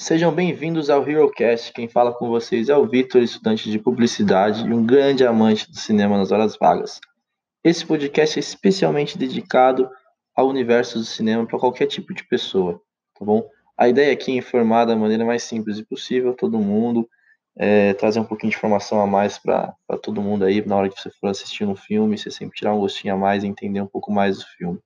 Sejam bem-vindos ao HeroCast. Quem fala com vocês é o Vitor, estudante de publicidade e um grande amante do cinema nas horas vagas. Esse podcast é especialmente dedicado ao universo do cinema para qualquer tipo de pessoa, tá bom? A ideia aqui é informar da maneira mais simples possível todo mundo, é, trazer um pouquinho de informação a mais para todo mundo aí na hora que você for assistir um filme, você sempre tirar um gostinho a mais e entender um pouco mais do filme.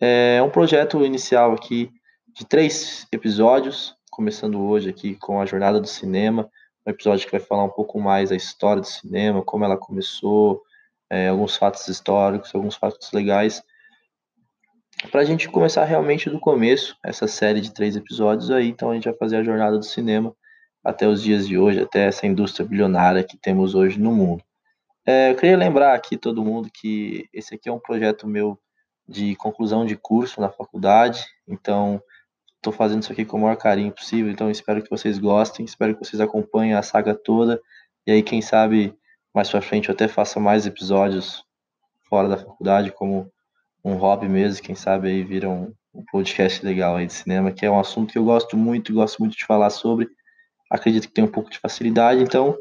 É um projeto inicial aqui de três episódios, começando hoje aqui com a Jornada do Cinema, um episódio que vai falar um pouco mais da história do cinema, como ela começou, é, alguns fatos históricos, alguns fatos legais, para a gente começar realmente do começo, essa série de três episódios aí, então a gente vai fazer a Jornada do Cinema até os dias de hoje, até essa indústria bilionária que temos hoje no mundo. É, eu queria lembrar aqui todo mundo que esse aqui é um projeto meu de conclusão de curso na faculdade, então Estou fazendo isso aqui com o maior carinho possível, então espero que vocês gostem, espero que vocês acompanhem a saga toda. E aí, quem sabe, mais pra frente eu até faça mais episódios fora da faculdade, como um hobby mesmo, quem sabe aí vira um, um podcast legal aí de cinema, que é um assunto que eu gosto muito, gosto muito de falar sobre. Acredito que tem um pouco de facilidade, então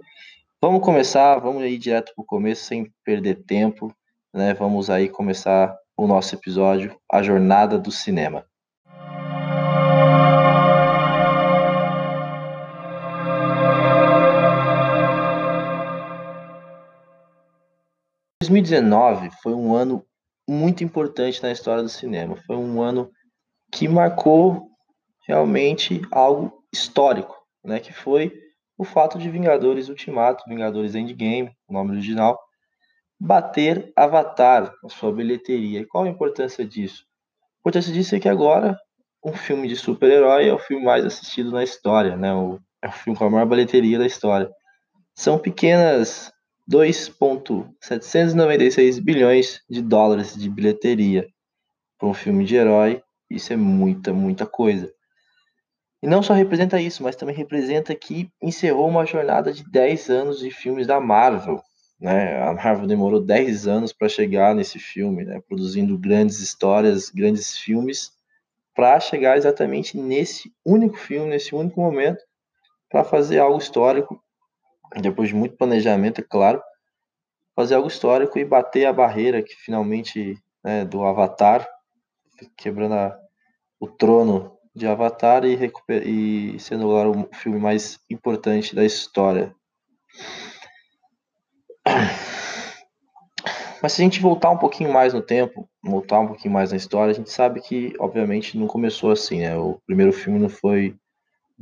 vamos começar, vamos ir direto para o começo sem perder tempo, né? Vamos aí começar o nosso episódio, a jornada do cinema. 2019 foi um ano muito importante na história do cinema. Foi um ano que marcou realmente algo histórico, né? Que foi o fato de Vingadores Ultimato, Vingadores Endgame, o nome original, bater Avatar a sua bilheteria. E qual a importância disso? A importância disso é que agora um filme de super-herói é o filme mais assistido na história, né? O, é o filme com a maior bilheteria da história. São pequenas 2,796 bilhões de dólares de bilheteria para um filme de herói. Isso é muita, muita coisa. E não só representa isso, mas também representa que encerrou uma jornada de 10 anos de filmes da Marvel. Né? A Marvel demorou 10 anos para chegar nesse filme, né? produzindo grandes histórias, grandes filmes, para chegar exatamente nesse único filme, nesse único momento, para fazer algo histórico depois de muito planejamento, é claro, fazer algo histórico e bater a barreira que finalmente né, do Avatar, quebrando a, o trono de Avatar e, e sendo agora o filme mais importante da história. Mas se a gente voltar um pouquinho mais no tempo, voltar um pouquinho mais na história, a gente sabe que, obviamente, não começou assim, né? O primeiro filme não foi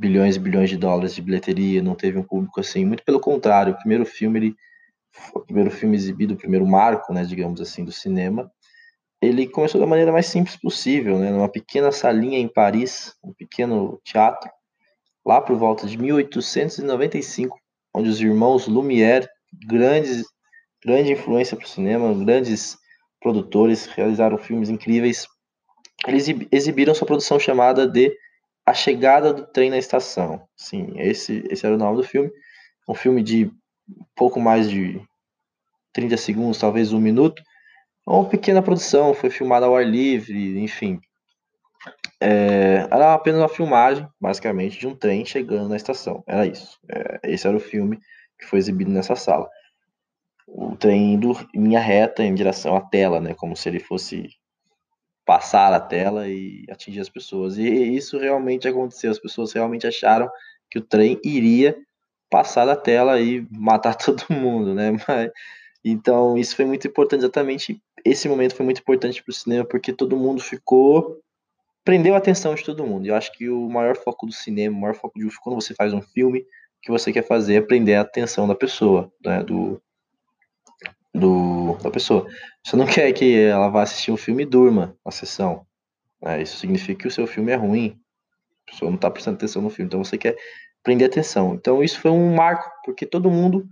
bilhões e bilhões de dólares de bilheteria, não teve um público assim. Muito pelo contrário, o primeiro filme, ele, o primeiro filme exibido, o primeiro marco, né, digamos assim, do cinema, ele começou da maneira mais simples possível, né, numa pequena salinha em Paris, um pequeno teatro, lá por volta de 1895, onde os irmãos Lumière, grandes, grande influência para o cinema, grandes produtores, realizaram filmes incríveis. Eles exibiram sua produção chamada de a Chegada do Trem na Estação. Sim, esse, esse era o nome do filme. Um filme de pouco mais de 30 segundos, talvez um minuto. Uma pequena produção, foi filmada ao ar livre, enfim. É, era apenas uma filmagem, basicamente, de um trem chegando na estação. Era isso. É, esse era o filme que foi exibido nessa sala. O trem indo em linha reta em direção à tela, né? Como se ele fosse passar a tela e atingir as pessoas. E isso realmente aconteceu. As pessoas realmente acharam que o trem iria passar da tela e matar todo mundo, né? Mas, então isso foi muito importante. Exatamente esse momento foi muito importante para o cinema porque todo mundo ficou prendeu a atenção de todo mundo. Eu acho que o maior foco do cinema, o maior foco de quando você faz um filme, que você quer fazer é prender a atenção da pessoa, né? Do, do, da pessoa. Você não quer que ela vá assistir um filme e durma na sessão. Né? Isso significa que o seu filme é ruim. A pessoa não está prestando atenção no filme. Então você quer prender atenção. Então isso foi um marco, porque todo mundo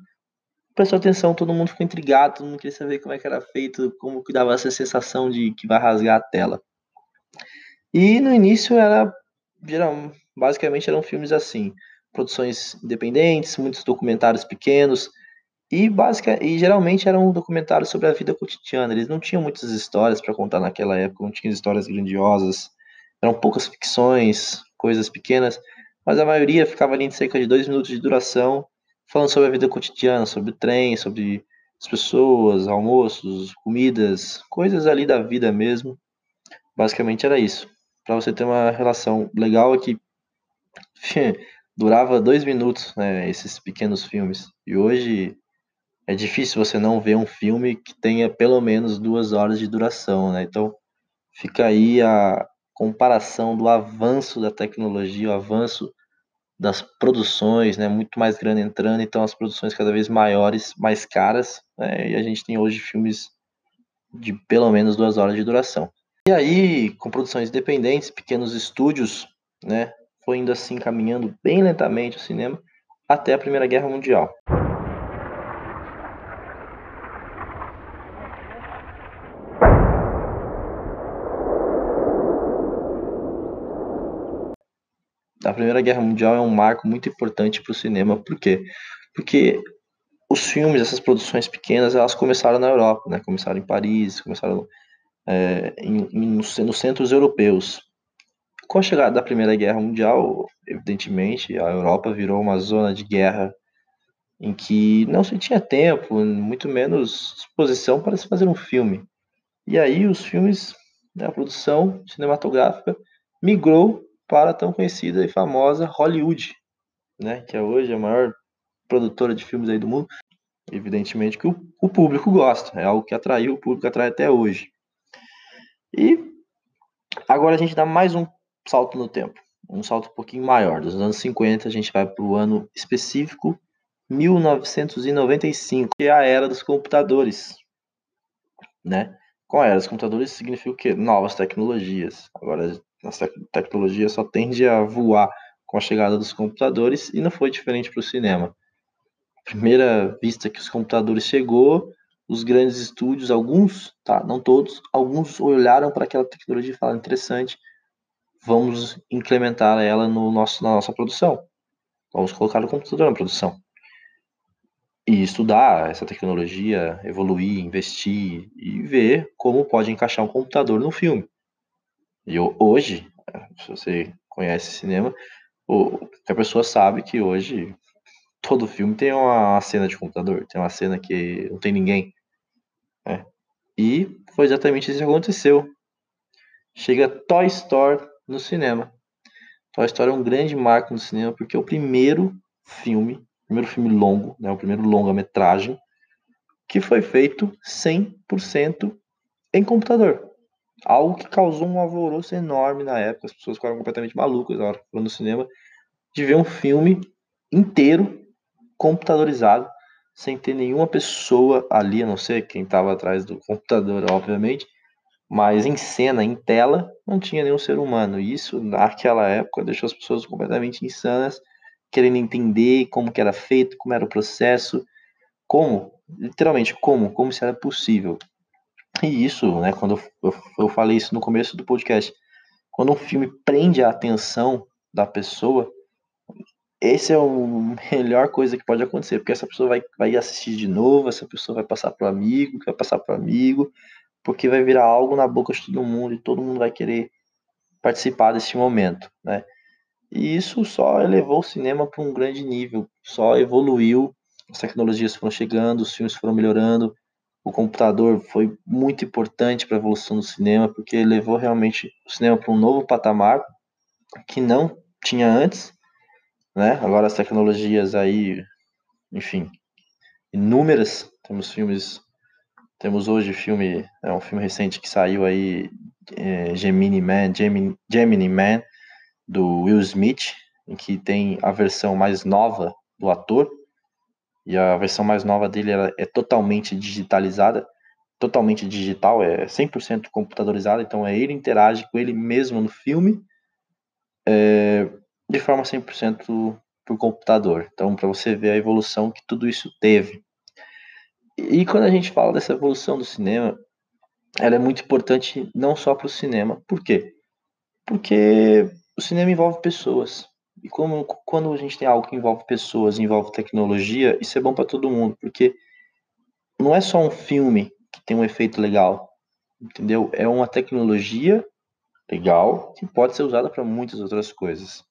prestou atenção, todo mundo ficou intrigado, todo mundo queria saber como é que era feito, como que dava essa sensação de que vai rasgar a tela. E no início era, era basicamente eram filmes assim, produções independentes, muitos documentários pequenos, e, basic, e geralmente era um documentário sobre a vida cotidiana. Eles não tinham muitas histórias para contar naquela época, não tinham histórias grandiosas, eram poucas ficções, coisas pequenas. mas a maioria ficava ali em cerca de dois minutos de duração, falando sobre a vida cotidiana, sobre o trem, sobre as pessoas, almoços, comidas, coisas ali da vida mesmo. Basicamente era isso. Para você ter uma relação legal aqui, durava dois minutos, né, esses pequenos filmes. E hoje é difícil você não ver um filme que tenha pelo menos duas horas de duração, né? Então fica aí a comparação do avanço da tecnologia, o avanço das produções, né? Muito mais grana entrando, então as produções cada vez maiores, mais caras, né? E a gente tem hoje filmes de pelo menos duas horas de duração. E aí, com produções independentes, pequenos estúdios, né? Foi indo assim, caminhando bem lentamente o cinema até a Primeira Guerra Mundial. Primeira Guerra Mundial é um marco muito importante para o cinema. Por quê? Porque os filmes, essas produções pequenas, elas começaram na Europa, né? Começaram em Paris, começaram é, em, em, nos, nos centros europeus. Com a chegada da Primeira Guerra Mundial, evidentemente, a Europa virou uma zona de guerra em que não se tinha tempo, muito menos disposição para se fazer um filme. E aí os filmes, né, a produção cinematográfica migrou para a tão conhecida e famosa Hollywood, né, que é hoje a maior produtora de filmes aí do mundo. Evidentemente que o, o público gosta, é algo que atraiu, o público atrai até hoje. E agora a gente dá mais um salto no tempo, um salto um pouquinho maior. Dos anos 50 a gente vai para o ano específico 1995, que é a era dos computadores, né? Com a era dos computadores significa o quê? Novas tecnologias. Agora essa tecnologia só tende a voar com a chegada dos computadores e não foi diferente para o cinema. Primeira vista que os computadores chegou, os grandes estúdios, alguns, tá, não todos, alguns olharam para aquela tecnologia e falaram interessante, vamos implementar ela no nosso, na nossa produção. Vamos colocar o computador na produção. E estudar essa tecnologia, evoluir, investir e ver como pode encaixar um computador no filme. E hoje, se você conhece cinema, a pessoa sabe que hoje todo filme tem uma cena de computador, tem uma cena que não tem ninguém. Né? E foi exatamente isso que aconteceu. Chega Toy Story no cinema. Toy Story é um grande marco no cinema porque é o primeiro filme, primeiro filme longo, né, o primeiro longa-metragem que foi feito 100% em computador. Algo que causou um alvoroço enorme na época. As pessoas ficaram completamente malucas na hora que foram no cinema de ver um filme inteiro computadorizado, sem ter nenhuma pessoa ali, a não ser quem estava atrás do computador, obviamente, mas em cena, em tela, não tinha nenhum ser humano. E isso, naquela época, deixou as pessoas completamente insanas, querendo entender como que era feito, como era o processo, como, literalmente, como, como se era possível. E isso, né, quando eu, eu falei isso no começo do podcast, quando um filme prende a atenção da pessoa, esse é a melhor coisa que pode acontecer, porque essa pessoa vai, vai assistir de novo, essa pessoa vai passar para o amigo, que vai passar para o amigo, porque vai virar algo na boca de todo mundo e todo mundo vai querer participar desse momento, né? E isso só elevou o cinema para um grande nível, só evoluiu, as tecnologias foram chegando, os filmes foram melhorando, o computador foi muito importante para a evolução do cinema, porque levou realmente o cinema para um novo patamar que não tinha antes, né? Agora as tecnologias aí, enfim, inúmeras. Temos filmes, temos hoje filme, é um filme recente que saiu aí, é, Gemini Man, Gemini, Gemini Man, do Will Smith, em que tem a versão mais nova do ator, e a versão mais nova dele é totalmente digitalizada, totalmente digital, é 100% computadorizada, então é ele interage com ele mesmo no filme é, de forma 100% por computador. Então, para você ver a evolução que tudo isso teve. E quando a gente fala dessa evolução do cinema, ela é muito importante não só para o cinema. Por quê? Porque o cinema envolve pessoas. E como, quando a gente tem algo que envolve pessoas, envolve tecnologia, isso é bom para todo mundo, porque não é só um filme que tem um efeito legal, entendeu? É uma tecnologia legal que pode ser usada para muitas outras coisas.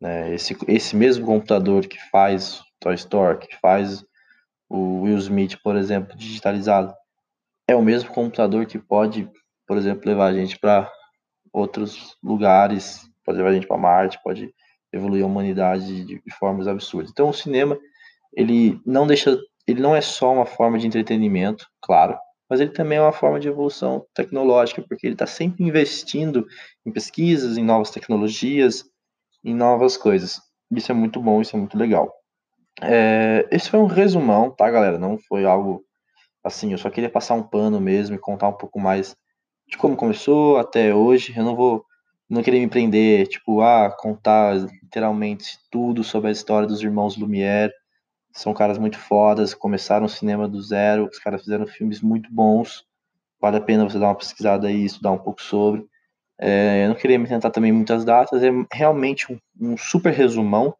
Né? Esse, esse mesmo computador que faz Toy Story, que faz o Will Smith, por exemplo, digitalizado, é o mesmo computador que pode, por exemplo, levar a gente para outros lugares, pode levar a gente para Marte, pode evoluir a humanidade de, de formas absurdas. Então, o cinema, ele não deixa, ele não é só uma forma de entretenimento, claro, mas ele também é uma forma de evolução tecnológica, porque ele está sempre investindo em pesquisas, em novas tecnologias, em novas coisas. Isso é muito bom, isso é muito legal. É, esse foi um resumão, tá, galera? Não foi algo assim, eu só queria passar um pano mesmo e contar um pouco mais de como começou até hoje. Eu não vou não querer me prender, tipo, ah, contar literalmente tudo sobre a história dos irmãos Lumière. São caras muito fodas, começaram o cinema do zero, os caras fizeram filmes muito bons. Vale a pena você dar uma pesquisada aí, estudar um pouco sobre. É, eu não queria me tentar também muitas datas, é realmente um, um super resumão.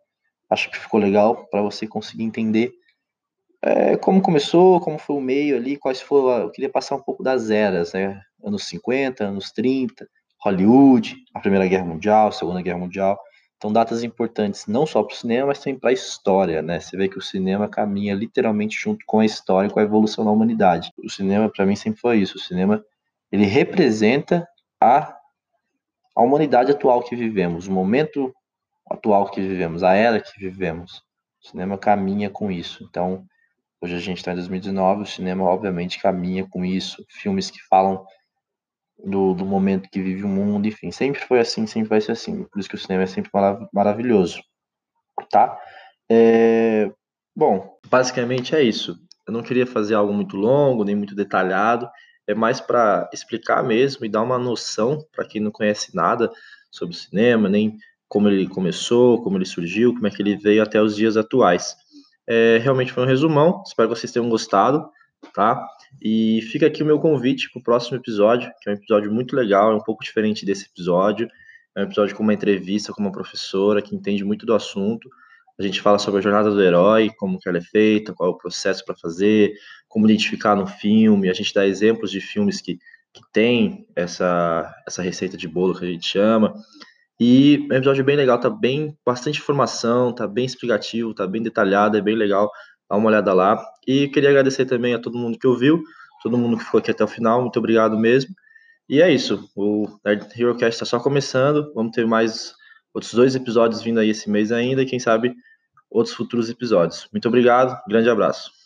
Acho que ficou legal para você conseguir entender é, como começou, como foi o meio ali, quais foram. Eu queria passar um pouco das eras, né? Anos 50, anos 30, Hollywood, a Primeira Guerra Mundial, a Segunda Guerra Mundial. Então, datas importantes não só para o cinema, mas também para a história, né? Você vê que o cinema caminha literalmente junto com a história, com a evolução da humanidade. O cinema, para mim, sempre foi isso. O cinema, ele representa a, a humanidade atual que vivemos, o momento atual que vivemos, a era que vivemos. O cinema caminha com isso. Então, hoje a gente está em 2019, o cinema, obviamente, caminha com isso. Filmes que falam do, do momento que vive o mundo, enfim, sempre foi assim, sempre vai ser assim. Por isso que o cinema é sempre marav maravilhoso, tá? É, bom, basicamente é isso. Eu não queria fazer algo muito longo, nem muito detalhado, é mais para explicar mesmo e dar uma noção para quem não conhece nada sobre o cinema, nem como ele começou, como ele surgiu, como é que ele veio até os dias atuais. É, realmente foi um resumão, espero que vocês tenham gostado, tá? E fica aqui o meu convite para o próximo episódio, que é um episódio muito legal, é um pouco diferente desse episódio. É um episódio com uma entrevista com uma professora que entende muito do assunto. A gente fala sobre a jornada do herói, como que ela é feita, qual é o processo para fazer, como identificar no filme. A gente dá exemplos de filmes que, que tem essa, essa receita de bolo que a gente chama. E é um episódio bem legal, tá bem, bastante informação, tá bem explicativo, tá bem detalhado, é bem legal dá uma olhada lá. E queria agradecer também a todo mundo que ouviu, todo mundo que ficou aqui até o final, muito obrigado mesmo. E é isso, o Nerd HeroCast está só começando, vamos ter mais outros dois episódios vindo aí esse mês ainda, e quem sabe outros futuros episódios. Muito obrigado, grande abraço.